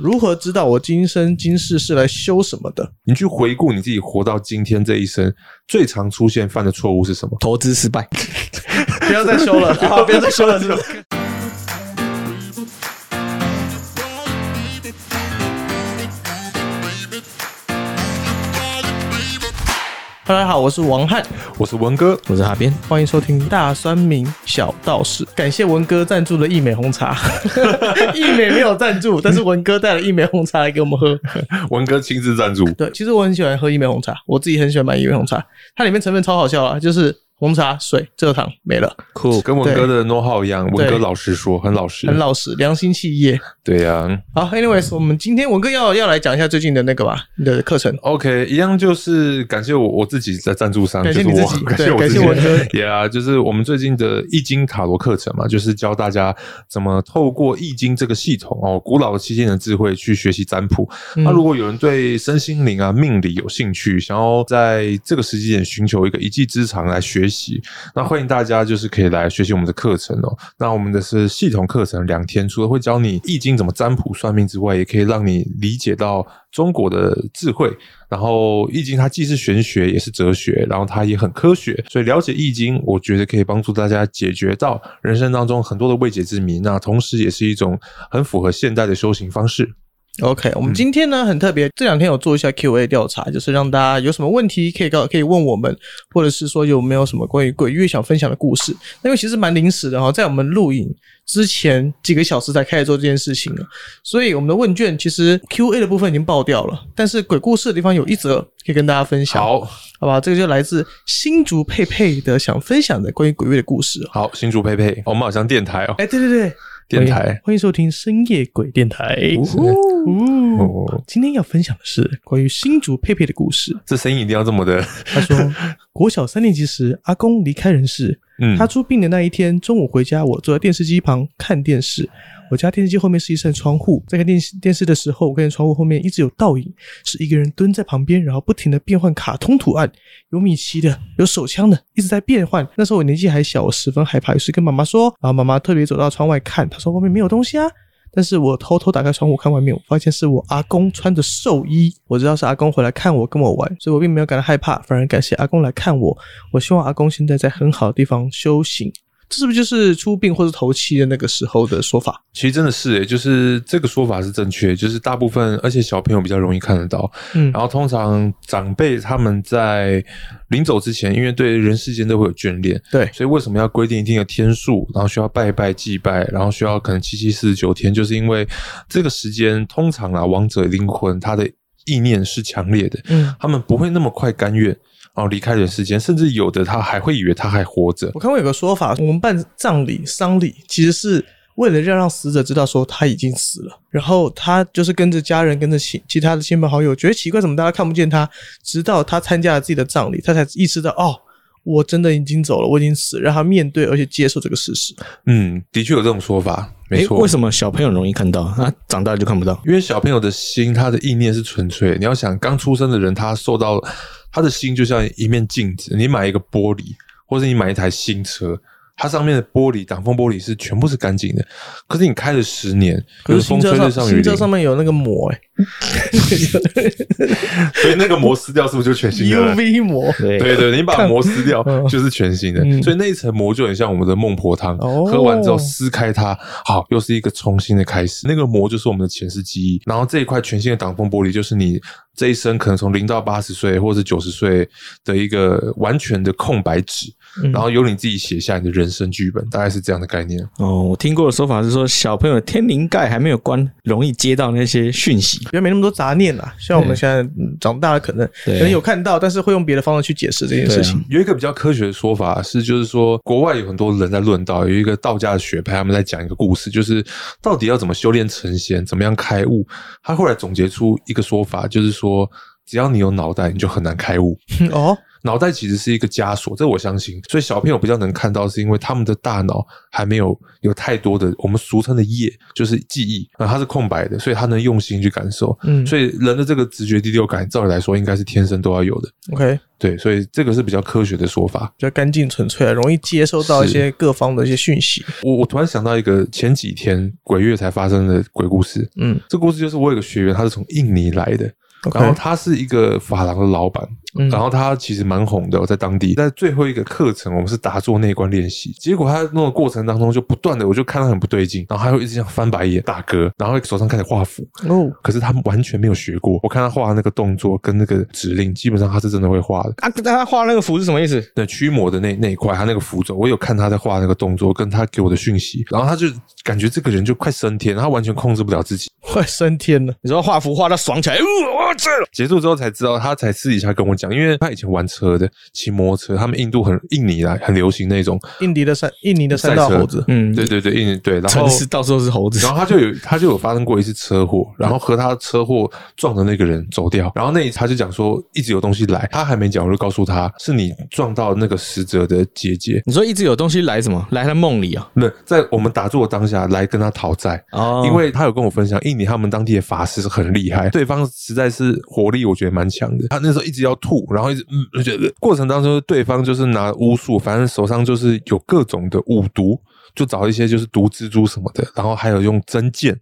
如何知道我今生今世是来修什么的？你去回顾你自己活到今天这一生，最常出现犯的错误是什么？投资失败，不要再修了，好，不要再修了，是不大家好，我是王翰，我是文哥，我是哈边，欢迎收听大酸民小道士。感谢文哥赞助的益美红茶，一美没有赞助，但是文哥带了一美红茶来给我们喝。文哥亲自赞助。对，其实我很喜欢喝一美红茶，我自己很喜欢买一美红茶，它里面成分超好笑啊，就是。红茶、水、蔗糖没了，酷，跟文哥的 know how 一样。文哥老实说，很老实，很老实，良心企业。对呀。好，anyways，我们今天文哥要要来讲一下最近的那个吧，你的课程。OK，一样就是感谢我我自己在赞助商，感谢你自己，感谢感谢文哥。Yeah，就是我们最近的易经塔罗课程嘛，就是教大家怎么透过易经这个系统哦，古老的七千年智慧去学习占卜。那如果有人对身心灵啊、命理有兴趣，想要在这个时间点寻求一个一技之长来学学习，那欢迎大家就是可以来学习我们的课程哦。那我们的是系统课程，两天，除了会教你易经怎么占卜算命之外，也可以让你理解到中国的智慧。然后易经它既是玄学也是哲学，然后它也很科学，所以了解易经，我觉得可以帮助大家解决到人生当中很多的未解之谜。那同时也是一种很符合现代的修行方式。OK，我们今天呢很特别，这两天有做一下 Q&A 调查，就是让大家有什么问题可以告可以问我们，或者是说有没有什么关于鬼月想分享的故事。因为其实蛮临时的哈，在我们录影之前几个小时才开始做这件事情了，所以我们的问卷其实 Q&A 的部分已经爆掉了，但是鬼故事的地方有一则可以跟大家分享。好，好吧，这个就来自新竹佩佩的想分享的关于鬼月的故事。好，新竹佩佩，我们好像电台哦。哎，对对对。电台，欢迎收听深夜鬼电台。哦，今天要分享的是关于新竹佩佩的故事。这声音一定要这么的。他说，国小三年级时，阿公离开人世。嗯，他出殡的那一天中午回家，我坐在电视机旁看电视。我家电视机后面是一扇窗户，在看电视电视的时候，我看见窗户后面一直有倒影，是一个人蹲在旁边，然后不停的变换卡通图案，有米奇的，有手枪的，一直在变换。那时候我年纪还小，我十分害怕，于是跟妈妈说，然后妈妈特别走到窗外看，她说外面没有东西啊。但是我偷偷打开窗户看外面，我发现是我阿公穿着寿衣，我知道是阿公回来看我跟我玩，所以我并没有感到害怕，反而感谢阿公来看我。我希望阿公现在在很好的地方修行。这是不是就是出殡或者头七的那个时候的说法？其实真的是诶，就是这个说法是正确，就是大部分，而且小朋友比较容易看得到。嗯，然后通常长辈他们在临走之前，因为对人世间都会有眷恋，对，所以为什么要规定一定的天数，然后需要拜拜祭拜，然后需要可能七七四十九天，就是因为这个时间通常啊，亡者灵魂他的意念是强烈的，嗯，他们不会那么快甘愿。然后离开人世间，甚至有的他还会以为他还活着。我看过有个说法，我们办葬礼、丧礼，其实是为了要让死者知道说他已经死了，然后他就是跟着家人、跟着其其他的亲朋好友，觉得奇怪，怎么大家看不见他？直到他参加了自己的葬礼，他才意识到，哦，我真的已经走了，我已经死，让他面对而且接受这个事实。嗯，的确有这种说法，没错。为什么小朋友容易看到，他长大就看不到？因为小朋友的心，他的意念是纯粹。你要想，刚出生的人，他受到。他的心就像一面镜子，你买一个玻璃，或者你买一台新车，它上面的玻璃挡风玻璃是全部是干净的。可是你开了十年，可是新车上新车上面有那个膜哎，所以那个膜撕掉是不是就全新的？UV 膜，对对，你把膜撕掉就是全新的。所以那一层膜就很像我们的孟婆汤，喝完之后撕开它，好，又是一个重新的开始。那个膜就是我们的前世记忆，然后这一块全新的挡风玻璃就是你。这一生可能从零到八十岁，或者是九十岁的一个完全的空白纸，然后由你自己写下你的人生剧本，大概是这样的概念。哦，我听过的说法是说，小朋友天灵盖还没有关，容易接到那些讯息，因为没那么多杂念啦。像我们现在长大了，可能可能有看到，但是会用别的方式去解释这件事情。有一个比较科学的说法是，就是说国外有很多人在论道，有一个道家的学派，他们在讲一个故事，就是到底要怎么修炼成仙，怎么样开悟。他后来总结出一个说法，就是说。说只要你有脑袋，你就很难开悟 哦。脑袋其实是一个枷锁，这我相信。所以小朋友比较能看到，是因为他们的大脑还没有有太多的我们俗称的业，就是记忆啊，它是空白的，所以他能用心去感受。嗯，所以人的这个直觉第六感，照理来说应该是天生都要有的。OK，对，所以这个是比较科学的说法，比较干净纯粹，容易接收到一些各方的一些讯息。我我突然想到一个前几天鬼月才发生的鬼故事。嗯，这故事就是我有个学员，他是从印尼来的。然后他是一个发廊的老板，然后他其实蛮红的，在当地。在最后一个课程，我们是打坐内观练习，结果他那个过程当中就不断的，我就看他很不对劲，然后他会一直这样翻白眼、打嗝，然后手上开始画符。哦，可是他完全没有学过。我看他画那个动作跟那个指令，基本上他是真的会画的。啊，他画那个符是什么意思？对，驱魔的那那一块，他那个符咒，我有看他在画那个动作，跟他给我的讯息，然后他就感觉这个人就快升天，他完全控制不了自己，快升天了。你说画符画到爽起来，哇这结束。之后才知道，他才私底下跟我讲，因为他以前玩车的，骑摩托车，他们印度很印尼来很流行那种印尼的山，印尼的山道猴子，嗯，对对对，印尼对，然后到时候是猴子，然后他就有他就有发生过一次车祸，然后和他车祸撞的那个人走掉，然后那他就讲说一直有东西来，他还没讲，我就告诉他是你撞到那个死者的姐姐。你说一直有东西来什么？来他梦里啊？那在我们打坐当下来跟他讨债哦，因为他有跟我分享，印尼他们当地的法师是很厉害，对方实在是活力，我觉得蛮强的。他那时候一直要吐，然后一直嗯，觉得过程当中对方就是拿巫术，反正手上就是有各种的五毒，就找一些就是毒蜘蛛什么的，然后还有用针剑。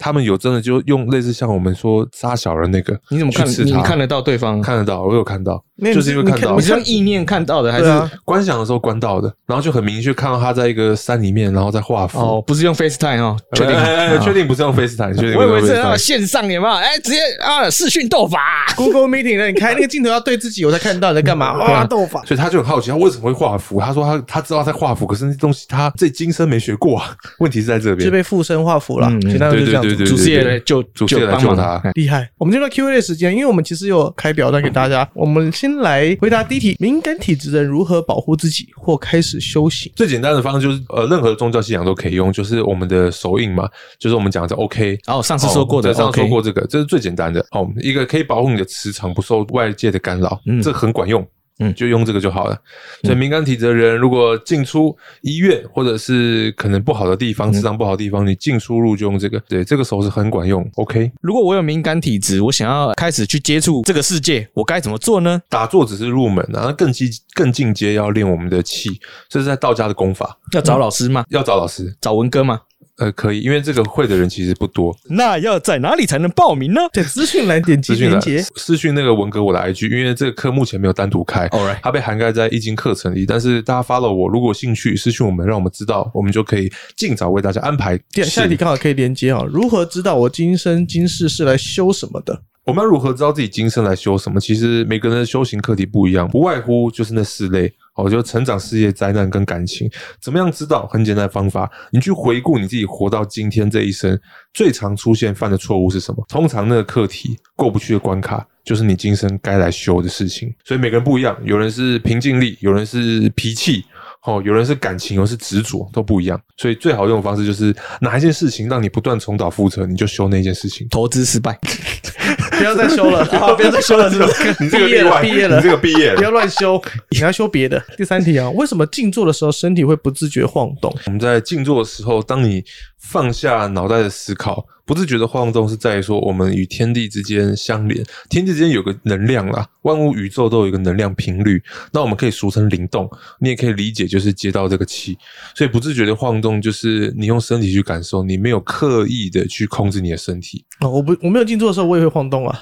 他们有真的就用类似像我们说杀小人那个，你怎么看？你看得到对方？看得到，我有看到，就是因为看到，你是用意念看到的，还是观想的时候观到的？然后就很明确看到他在一个山里面，然后在画符。哦，不是用 FaceTime 哦，确定？确定不是用 FaceTime？确定？我以为是要线上有没有？哎，直接啊视讯斗法，Google Meeting 呢？你开那个镜头要对自己，我才看到你在干嘛？哇，斗法！所以他就很好奇，他为什么会画符？他说他他知道在画符，可是那东西他这今生没学过啊。问题是在这边，就被附身画符了。简单就这样子，主持人。就主持人来救他，厉害！我们进入 Q&A 的时间，因为我们其实有开表单给大家。我们先来回答第一题：敏感体质的人如何保护自己或开始修行？最简单的方式就是，呃，任何宗教信仰都可以用，就是我们的手印嘛，就是我们讲的 OK。然后上次说过的，上次说过这个，这是最简单的。哦，一个可以保护你的磁场不受外界的干扰，这很管用。嗯，就用这个就好了。所以敏感体质的人，如果进出医院或者是可能不好的地方、磁场不好的地方，你进出入就用这个。对，这个手是很管用。OK。如果我有敏感体质，我想要开始去接触这个世界，我该怎么做呢？打坐只是入门啊，更进更进阶要练我们的气，这是在道家的功法。要找老师吗？要找老师，找文哥吗？呃，可以，因为这个会的人其实不多。那要在哪里才能报名呢？在资讯栏点击链接，私讯那个文革我的 IG，因为这个课目前没有单独开，它被涵盖在易经课程里。但是大家 follow 我，如果兴趣私讯我们，让我们知道，我们就可以尽早为大家安排。下一题刚好可以连接啊，如何知道我今生今世是来修什么的？我们要如何知道自己今生来修什么？其实每个人的修行课题不一样，不外乎就是那四类。我觉得成长、事业、灾难跟感情，怎么样知道？很简单的方法，你去回顾你自己活到今天这一生，最常出现犯的错误是什么？通常那个课题过不去的关卡，就是你今生该来修的事情。所以每个人不一样，有人是平静力，有人是脾气。哦，有人是感情，有人是执着，都不一样。所以最好用的方式就是哪一件事情让你不断重蹈覆辙，你就修那件事情。投资失败，不要再修了，不要再修了，是吧？你这个毕业了，毕业了，你这个毕业了，不要乱修，你要修别的。第三题啊，为什么静坐的时候身体会不自觉晃动？我们在静坐的时候，当你放下脑袋的思考。不自觉的晃动是在于说，我们与天地之间相连，天地之间有个能量啦，万物宇宙都有一个能量频率，那我们可以俗称灵动，你也可以理解就是接到这个气，所以不自觉的晃动就是你用身体去感受，你没有刻意的去控制你的身体。哦，我不，我没有静坐的时候，我也会晃动啊。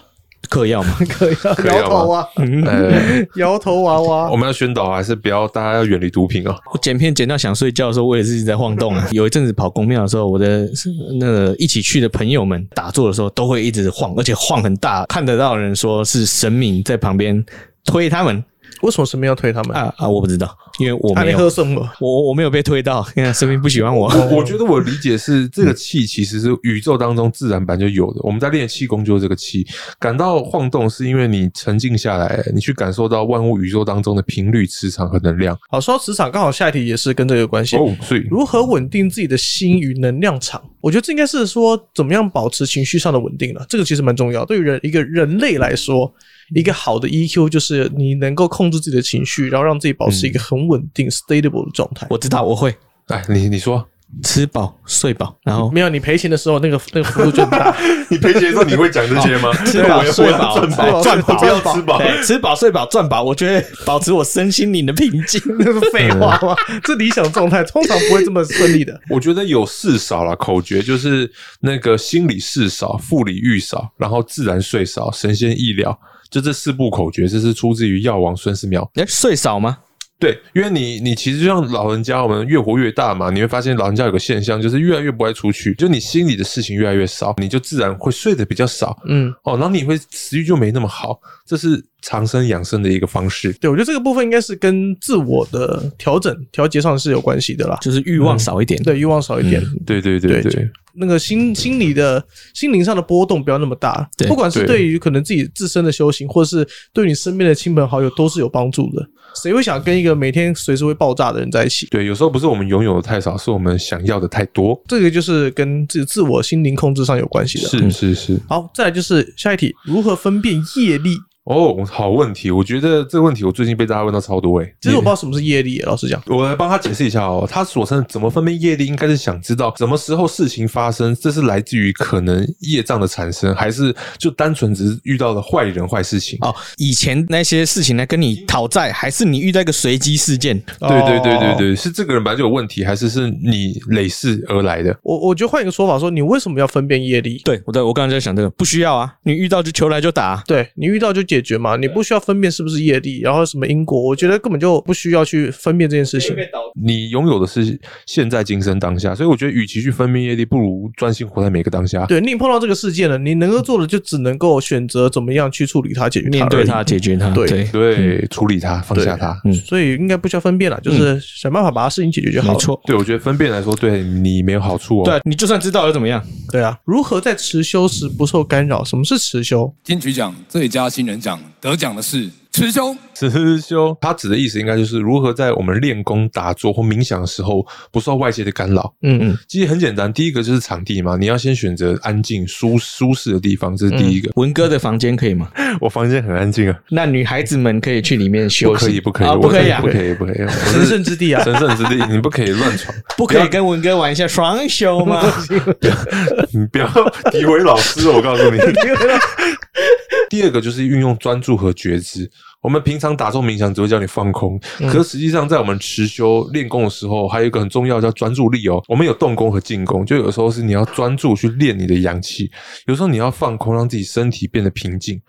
嗑药吗？嗑药，摇头啊，摇头娃娃。我们要宣导还是不要？大家要远离毒品啊。我剪片剪到想睡觉的时候，我也是在晃动啊。有一阵子跑公庙的时候，我的那个一起去的朋友们打坐的时候，都会一直晃，而且晃很大，看得到人说是神明在旁边推他们。为什么神明要推他们啊啊！我不知道，因为我没有喝什么，我我没有被推到，因为神明不喜欢我。我觉得我理解是这个气其实是宇宙当中自然版就有的。我们在练气功就是这个气，感到晃动是因为你沉静下来，你去感受到万物宇宙当中的频率、磁场和能量。好，说到磁场，刚好下一题也是跟这个有关系哦。所以如何稳定自己的心与能量场？我觉得这应该是说怎么样保持情绪上的稳定了。这个其实蛮重要，对于人一个人类来说。一个好的 EQ 就是你能够控制自己的情绪，然后让自己保持一个很稳定、stable 的状态。我知道我会，哎，你你说。吃饱睡饱，然后没有你赔钱的时候，那个那个幅度就很大。你赔钱的时候你会讲这些吗？吃饱睡饱赚饱赚饱，不要吃饱，吃饱睡饱赚饱。我觉得保持我身心灵的平静，那是废话吗？这理想状态通常不会这么顺利的。我觉得有事少了，口诀就是那个心理事少，腹里欲少，然后自然睡少，神仙意料，就这四部口诀，这是出自于药王孙思邈。哎，睡少吗？对，因为你你其实就像老人家，我们越活越大嘛，你会发现老人家有个现象，就是越来越不爱出去，就你心里的事情越来越少，你就自然会睡得比较少，嗯，哦，然后你会食欲就没那么好，这是长生养生的一个方式。对，我觉得这个部分应该是跟自我的调整调节上是有关系的啦，就是欲望少一点，对，欲望少一点，对对对对。那个心心理的心灵上的波动不要那么大，不管是对于可能自己自身的修行，或是对你身边的亲朋好友，都是有帮助的。谁会想跟一个每天随时会爆炸的人在一起？对，有时候不是我们拥有的太少，是我们想要的太多。这个就是跟自自我心灵控制上有关系的。是是是。好，再来就是下一题，如何分辨业力？哦，好问题！我觉得这个问题我最近被大家问到超多诶。其实我不知道什么是业力，老实讲，我来帮他解释一下哦。他所称怎么分辨业力，应该是想知道什么时候事情发生，这是来自于可能业障的产生，还是就单纯只是遇到了坏人坏事情？哦，以前那些事情来跟你讨债，还是你遇到一个随机事件？对对对对对，是这个人本来就有问题，还是是你累世而来的？我我觉得换一个说法说，你为什么要分辨业力？对我在我刚才在想这个，不需要啊，你遇到就求来就打，对你遇到就解决嘛，你不需要。分辨是不是业力，然后什么因果，我觉得根本就不需要去分辨这件事情。你拥有的是现在今生当下，所以我觉得与其去分辨业力，不如专心活在每个当下。对你碰到这个事件了，你能够做的就只能够选择怎么样去处理它、解决它、面对它、解决它。对对，处理它、放下它。嗯，所以应该不需要分辨了，就是想办法把它事情解决就好。没错，对我觉得分辨来说，对你没有好处哦。对你就算知道又怎么样？对啊，如何在持修时不受干扰？什么是持修？金曲奖最佳新人奖得奖的是。持修，持修，他指的意思应该就是如何在我们练功、打坐或冥想的时候不受外界的干扰。嗯嗯，其实很简单，第一个就是场地嘛，你要先选择安静、舒舒适的地方，这是第一个。文哥的房间可以吗？我房间很安静啊。那女孩子们可以去里面休息？不可以，不可以，不可以，不可以，不可以。神圣之地啊，神圣之地，你不可以乱闯，不可以跟文哥玩一下双休吗？你不要诋毁老师，我告诉你。第二个就是运用专注和觉知。我们平常打坐冥想只会叫你放空，可实际上在我们持修练功的时候，还有一个很重要叫专注力哦。我们有动功和静功，就有时候是你要专注去练你的阳气，有时候你要放空，让自己身体变得平静。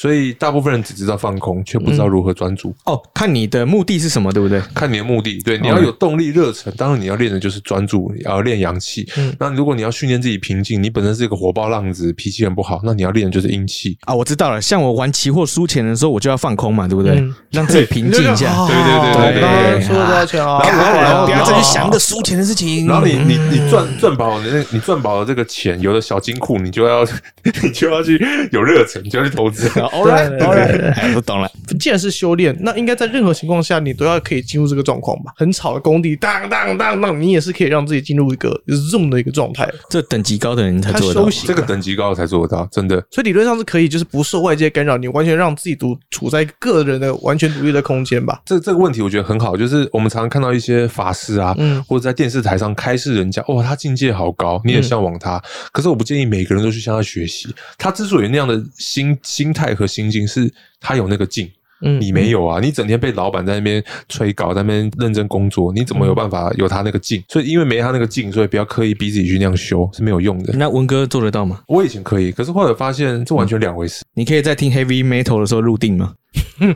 所以大部分人只知道放空，却不知道如何专注。哦，看你的目的是什么，对不对？看你的目的，对，你要有动力、热忱。当然，你要练的就是专注，要练阳气。嗯，那如果你要训练自己平静，你本身是一个火爆浪子，脾气很不好，那你要练的就是阴气啊。我知道了，像我玩期货输钱的时候，我就要放空嘛，对不对？让自己平静一下。对对对对，输了多少钱啊？然后然后不要再去想着输钱的事情。然后你你你赚赚饱了那，你赚饱了这个钱，有了小金库，你就要 你就要去有热忱，就要去投资。All right, all right. 不懂了。既然是修炼，那应该在任何情况下你都要可以进入这个状况吧？很吵的工地，当当当当，你也是可以让自己进入一个 zoom 的一个状态。这等级高的人才做得到，这个等级高的才做得到，真的。所以理论上是可以，就是不受外界干扰，你完全让自己独处在个人的完全独立的空间吧。这这个问题我觉得很好，就是我们常常看到一些法师啊，嗯，或者在电视台上开示人家，哇，他境界好高，你也向往他。可是我不建议每个人都去向他学习。他之所以那样的心心态和心境是。他有那个劲，嗯，你没有啊？你整天被老板在那边催稿，在那边认真工作，你怎么有办法有他那个劲？所以因为没他那个劲，所以不要刻意逼自己去那样修是没有用的。那文哥做得到吗？我以前可以，可是后来发现这完全两回事。你可以在听 heavy metal 的时候入定吗？嗯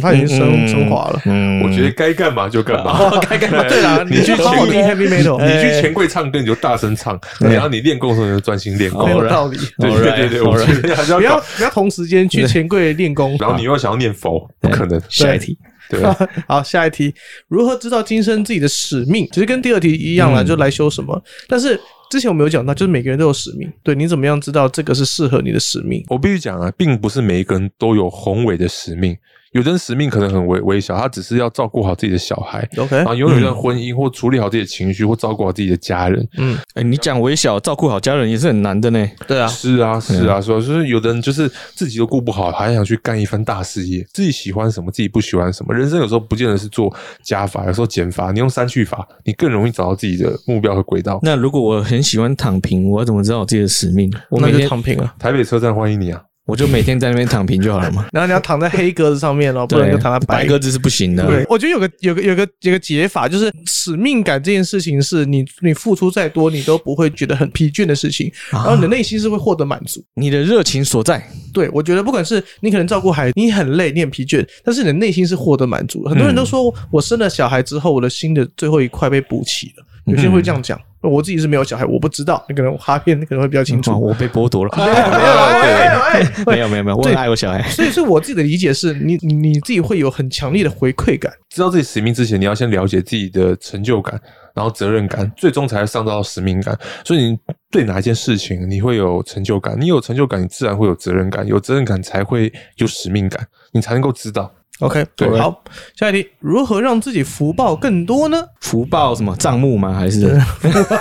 他已经升升华了。我觉得该干嘛就干嘛，该干嘛。对了，你去钱柜 heavy metal，你去钱柜唱歌你就大声唱，然后你练功的时候就专心练功。有道理。对对对对，我觉得还是要不要不要同时间去钱柜练功，然后你又想要念佛，不可能。下一题。对。好，下一题，如何知道今生自己的使命？其实跟第二题一样了，就来修什么？但是。之前我们有讲到，就是每个人都有使命。对你怎么样知道这个是适合你的使命？我必须讲啊，并不是每一个人都有宏伟的使命。有的人使命可能很微微小，他只是要照顾好自己的小孩，OK，然后拥有一段婚姻，或处理好自己的情绪，或照顾好自己的家人。嗯，哎，你讲微小照顾好家人也是很难的呢。对啊，是啊，是啊，所以就是有的人就是自己都顾不好，还想去干一番大事业，自己喜欢什么，自己不喜欢什么。人生有时候不见得是做加法，有时候减法。你用删去法，你更容易找到自己的目标和轨道。那如果我很喜欢躺平，我怎么知道我自己的使命？我那就每天躺平啊。台北车站欢迎你啊！我就每天在那边躺平就好了嘛。然后你要躺在黑格子上面哦，不能对够躺在白白鸽子是不行的。对，我觉得有个有个有个有个解法，就是使命感这件事情，是你你付出再多，你都不会觉得很疲倦的事情，然后你的内心是会获得满足。你的热情所在，对我觉得，不管是你可能照顾孩子，你很累，你很疲倦，但是你的内心是获得满足。很多人都说我生了小孩之后，我的心的最后一块被补齐了，有些人会这样讲。我自己是没有小孩，我不知道，那可能哈片可能会比较清哇楚。我被剥夺了。没有啦，哎哎哎没有没有没有，我很爱我小孩。所以，所以我自己的理解是你你你自己会有很强烈的回馈感。知道自己使命之前，你要先了解自己的成就感，然后责任感，最终才会上到使命感。所以你对哪一件事情你会有成就感？你有成就感，你自然会有责任感，有责任感才会有使命感，你才能够知道。OK，对好，下一题，如何让自己福报更多呢？福报什么账目吗？还是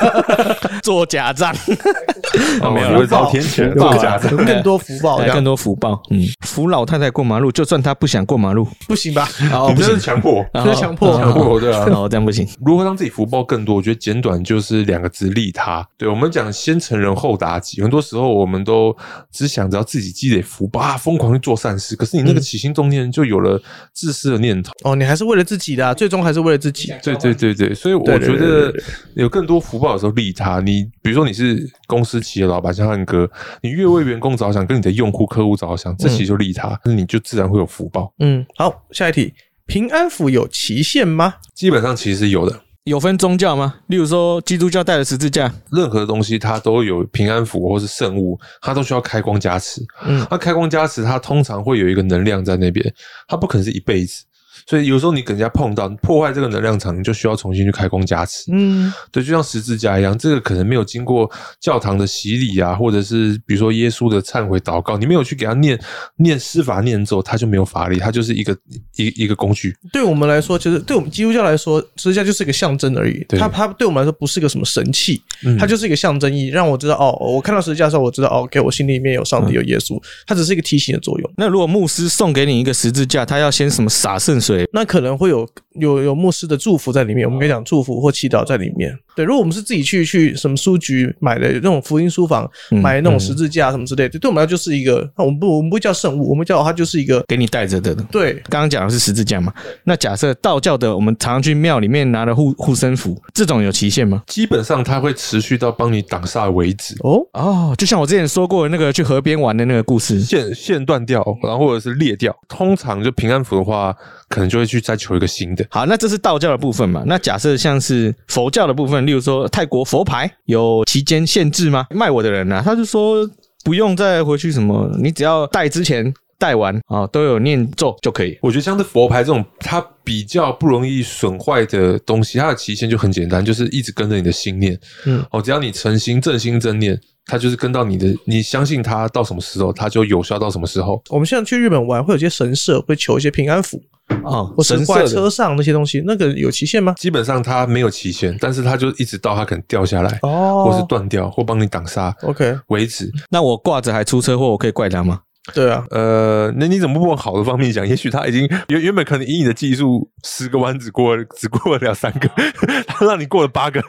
做假账？哦没有了我找天权福报啊做假账有更多福报，更多福报。嗯，扶老太太过马路，就算她不想过马路，不行吧？哦你 这是强迫，哦这是强迫强迫对啊。哦，这样不行。如何让自己福报更多？我觉得简短就是两个字：利他。对我们讲先成人后达己，很多时候我们都只想着要自己积累福报啊，疯狂去做善事。可是你那个起心动念就有了自私的念头。哦，你还是为了自己的啊，最终还是为了自己。对对对对，所以我觉得有更多福报的时候利他。你比如说你是公司企业老板，像汉哥，你越为员工着想，跟你的用户客户着想，这其实就利他，那你就自然会有福报。嗯，好，下一题，平安符有期限吗？基本上其实有的。有分宗教吗？例如说基督教带的十字架，任何东西它都有平安符或是圣物，它都需要开光加持。嗯那开光加持，它通常会有一个能量在那边，它不可能是一辈子。所以有时候你跟人家碰到破坏这个能量场，你就需要重新去开工加持。嗯对，就像十字架一样，这个可能没有经过教堂的洗礼啊，或者是比如说耶稣的忏悔祷告，你没有去给他念念施法念咒，他就没有法力，他就是一个一一个工具。对我们来说，其实对我们基督教来说，十字架就是一个象征而已。对它它对我们来说不是个什么神器，嗯它就是一个象征意义，让我知道哦，我看到十字架的时候，我知道哦，OK，我心里面有上帝有耶稣，它只是一个提醒的作用。那如果牧师送给你一个十字架，他要先什么洒圣水？那可能会有有有牧师的祝福在里面，我们可以讲祝福或祈祷在里面。对，如果我们是自己去去什么书局买的那种福音书房，嗯买那种十字架什么之类的，对我们来说就是一个，那我们不我们不会叫圣物，我们叫它就是一个给你带着的。对刚刚讲的是十字架嘛？那假设道教的，我们常常去庙里面拿的护护身符，这种有期限吗？基本上它会持续到帮你挡煞为止，哦，哦，就像我之前说过的那个去河边玩的那个故事，线线断掉，然后或者是裂掉。通常就平安符的话，可能就会去再求一个新的。好，那这是道教的部分嘛？那假设像是佛教的部分，例如说泰国佛牌有期间限制吗？卖我的人呢、啊，他就说不用再回去什么，你只要戴之前戴完啊、都有念咒就可以。我觉得像是佛牌这种，它比较不容易损坏的东西，它的期限就很简单，就是一直跟着你的心念。嗯，哦，只要你诚心、正心、正念，它就是跟到你的，你相信它到什么时候，它就有效到什么时候。我们现在去日本玩，会有些神社会求一些平安符，哦或，是挂车上那些东西，那个有期限吗？基本上它没有期限，但是它就一直到它可能掉下来，哦或是断掉，或帮你挡煞 OK，为止。那我挂着还出车祸，我可以怪他吗？对啊，呃，那你怎么不往好的方面讲？也许他已经原原本可能以你的技术，十个弯只过了只过了两三个，他让你过了八个。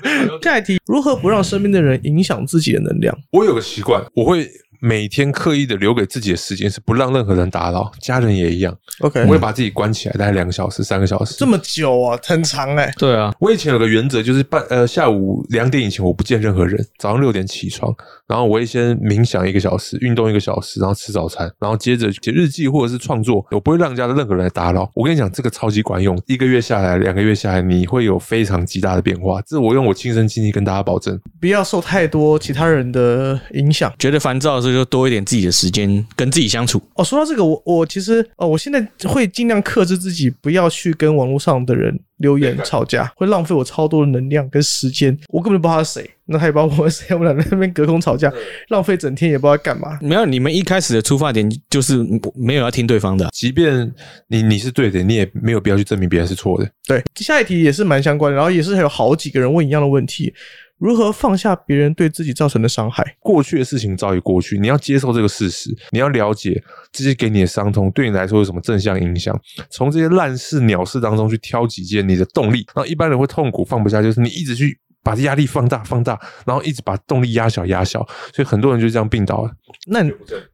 下一题，如何不让身边的人影响自己的能量？我有个习惯，我会每天刻意的留给自己的时间是不让任何人打扰，家人也一样，OK，我会把自己关起来，大概两个小时、三个小时。这么久啊，很长哎、对啊，我以前有个原则，就是半呃下午两点以前我不见任何人，早上六点起床，然后我会先冥想一个小时，运动一个小时，然后吃早餐，然后接着写日记或者是创作，我不会让人家的任何人来打扰。我跟你讲，这个超级管用，一个月下来，两个月下来，你会有非常极大的变化。这我用我亲身经历跟大家保证。不要受太多其他人的影响。觉得烦躁是不以就多一点自己的时间跟自己相处。哦，说到这个，我我其实哦，我现在会尽量克制自己，不要去跟网络上的人留言吵架，会浪费我超多的能量跟时间。我根本不知道他是谁，那他也不知道我是谁，我们俩在那边隔空吵架，浪费整天也不知道干嘛。没有，你们一开始的出发点就是没有要听对方的，即便你你是对的，你也没有必要去证明别人是错的。对，下一题也是蛮相关的，然后也是还有好几个人问一样的问题。如何放下别人对自己造成的伤害？过去的事情早已过去，你要接受这个事实，你要了解这些给你的伤痛对你来说有什么正向影响。从这些烂事、鸟事当中去挑几件你的动力。然后一般人会痛苦放不下，就是你一直去把压力放大、放大，然后一直把动力压小、压小，所以很多人就这样病倒了。那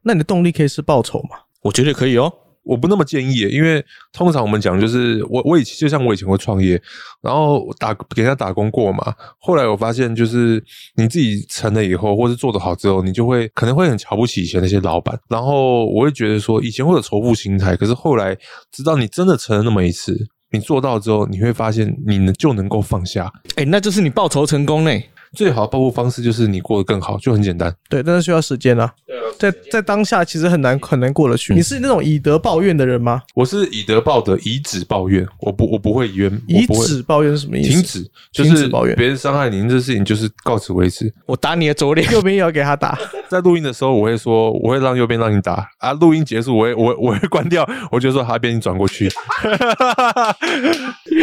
那你的动力可以是报仇吗？我觉得可以哦。我不那么建议，因为通常我们讲就是我我以前就像我以前会创业，然后打给人家打工过嘛。后来我发现，就是你自己成了以后，或是做得好之后，你就会可能会很瞧不起以前那些老板。然后我会觉得说，以前会有仇富心态，可是后来直到你真的成了那么一次，你做到之后，你会发现你能就能够放下。哎，那就是你报仇成功嘞。最好的报复方式就是你过得更好，就很简单。对，但是需要时间啊。在在当下其实很难很难过得去。你是那种以德报怨的人吗？我是以德报德，以止报怨。我不我不会冤，以止报怨是什么意思？停止，就是抱怨别人伤害您这事情就是告此为止。我打你的左脸，右边也要给他打。在录音的时候，我会说我会让右边让你打啊。录音结束，我会我我会关掉，我就说他边你转过去。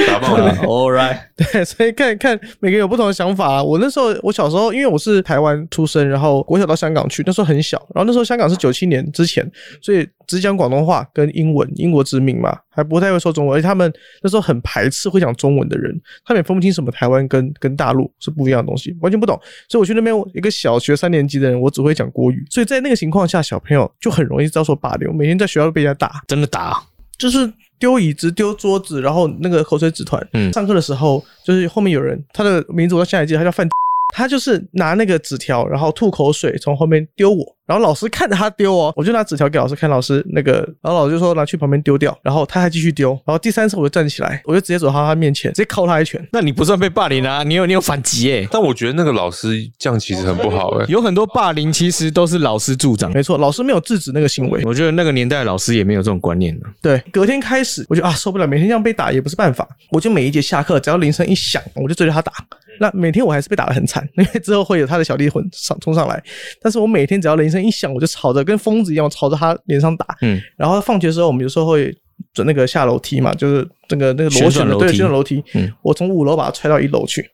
打爆了，All right。对，所以看看每个人有不同的想法。我那时候我小时候。因为我是台湾出生，然后我小到香港去，那时候很小，然后那时候香港是九七年之前，所以只讲广东话跟英文，英国殖民嘛，还不太会说中文，而且他们那时候很排斥会讲中文的人，他们也分不清什么台湾跟跟大陆是不一样的东西，完全不懂。所以我去那边一个小学三年级的人，我只会讲国语，所以在那个情况下，小朋友就很容易遭受霸凌，每天在学校被人家打，真的打，就是丢椅子、丢桌子，然后那个口水纸团。嗯，上课的时候就是后面有人，他的名字我到现在记得，他叫范。他就是拿那个纸条，然后吐口水从后面丢我。然后老师看着他丢哦，我就拿纸条给老师看，老师那个，然后老师就说拿去旁边丢掉，然后他还继续丢，然后第三次我就站起来，我就直接走到他面前，直接敲他一拳。那你不算被霸凌啊，你有你有反击诶。但我觉得那个老师这样其实很不好诶，有很多霸凌其实都是老师助长，没错，老师没有制止那个行为。我觉得那个年代老师也没有这种观念呢。对，隔天开始我就啊受不了，每天这样被打也不是办法，我就每一节下课只要铃声一响，我就追着他打。那每天我还是被打得很惨，因为之后会有他的小弟混上冲上来，但是我每天只要铃声一响，我就朝着。跟疯子一样朝着他脸上打，嗯，然后放学的时候，我们有时候会准那个下楼梯嘛，就是这个那个螺旋的对旋转楼梯，嗯，我从五楼把它踹到一楼去，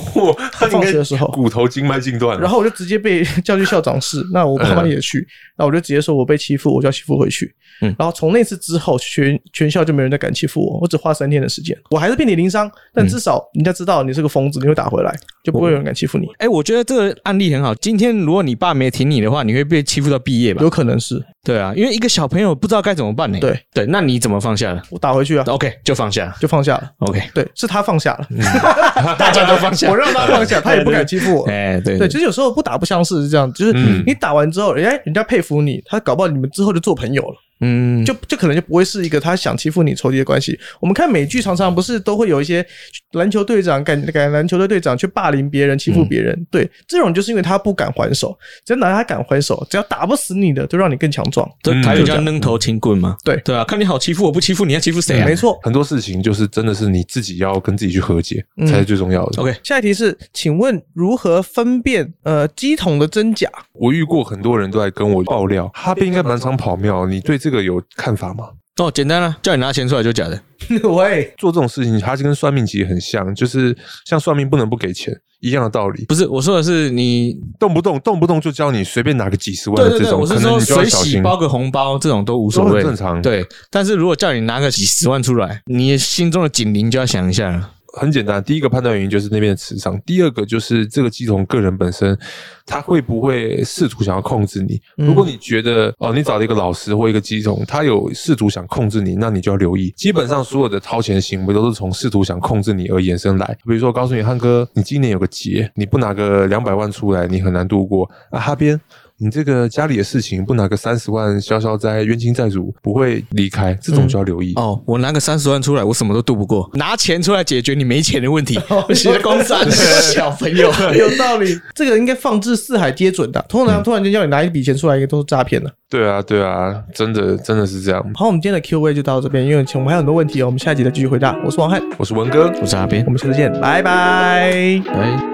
放学的时候骨头经脉尽断了，然后我就直接被叫去校长室，那我爸妈也去，那我就直接说我被欺负，我就要欺负回去。然后从那次之后，全全校就没人再敢欺负我。我只花三天的时间，我还是遍体鳞伤，但至少人家知道你是个疯子，你会打回来，就不会有人敢欺负你。哎，我觉得这个案例很好。今天如果你爸没挺你的话，你会被欺负到毕业吧？有可能是。对啊，因为一个小朋友不知道该怎么办呢。对对，那你怎么放下的？我打回去啊。OK，就放下，就放下了。OK，对，是他放下了，大家都放下，我让他放下，他也不敢欺负我。哎，对对，其实有时候不打不相识是这样，就是你打完之后，人家人家佩服你，他搞不好你们之后就做朋友了。嗯，就就可能就不会是一个他想欺负你仇敌的关系。我们看美剧常常不是都会有一些篮球队长感感篮球队队长去霸凌别人、欺负别人，对这种就是因为他不敢还手。只要哪他敢还手，只要打不死你的，就让你更强壮。这台语叫扔头轻棍吗？对对啊，看你好欺负，我不欺负你，要欺负谁啊？没错，很多事情就是真的是你自己要跟自己去和解才是最重要的。OK，下一题是，请问如何分辨呃鸡桶的真假？我遇过很多人都在跟我爆料，哈边应该满场跑庙，你对这个有看法吗？哦，简单了，叫你拿钱出来就假的。喂，做这种事情，它是跟算命其实很像，就是像算命不能不给钱一样的道理。不是，我说的是你动不动动不动就教你随便拿个几十万的这种，可能你就要小心。包个红包这种都无所谓，正常。对，但是如果叫你拿个几十万出来，你心中的警铃就要响一下了。很简单，第一个判断原因就是那边的磁场，第二个就是这个鸡童个人本身，他会不会试图想要控制你？如果你觉得哦，你找了一个老师或一个鸡童，他有试图想控制你，那你就要留意。基本上所有的掏钱行为都是从试图想控制你而延伸来。比如说，告诉你汉哥，你今年有个劫，你不拿个两百万出来，你很难度过。啊，哈边。你这个家里的事情不拿个三十万消消灾，冤亲债主不会离开，这种就要留意。哦，我拿个三十万出来，我什么都渡不过，拿钱出来解决你没钱的问题，学公山 小朋友 有道理，这个应该放置四海皆准的。通常突然间叫你拿一笔钱出来，应该都是诈骗的。对啊，对啊，真的真的是这样。好，我们今天的 Q&A 就到这边，因为我们还有很多问题哦，我们下一集再继续回答。我是王翰，我是文哥，我是阿边，我们下次见，拜拜，拜。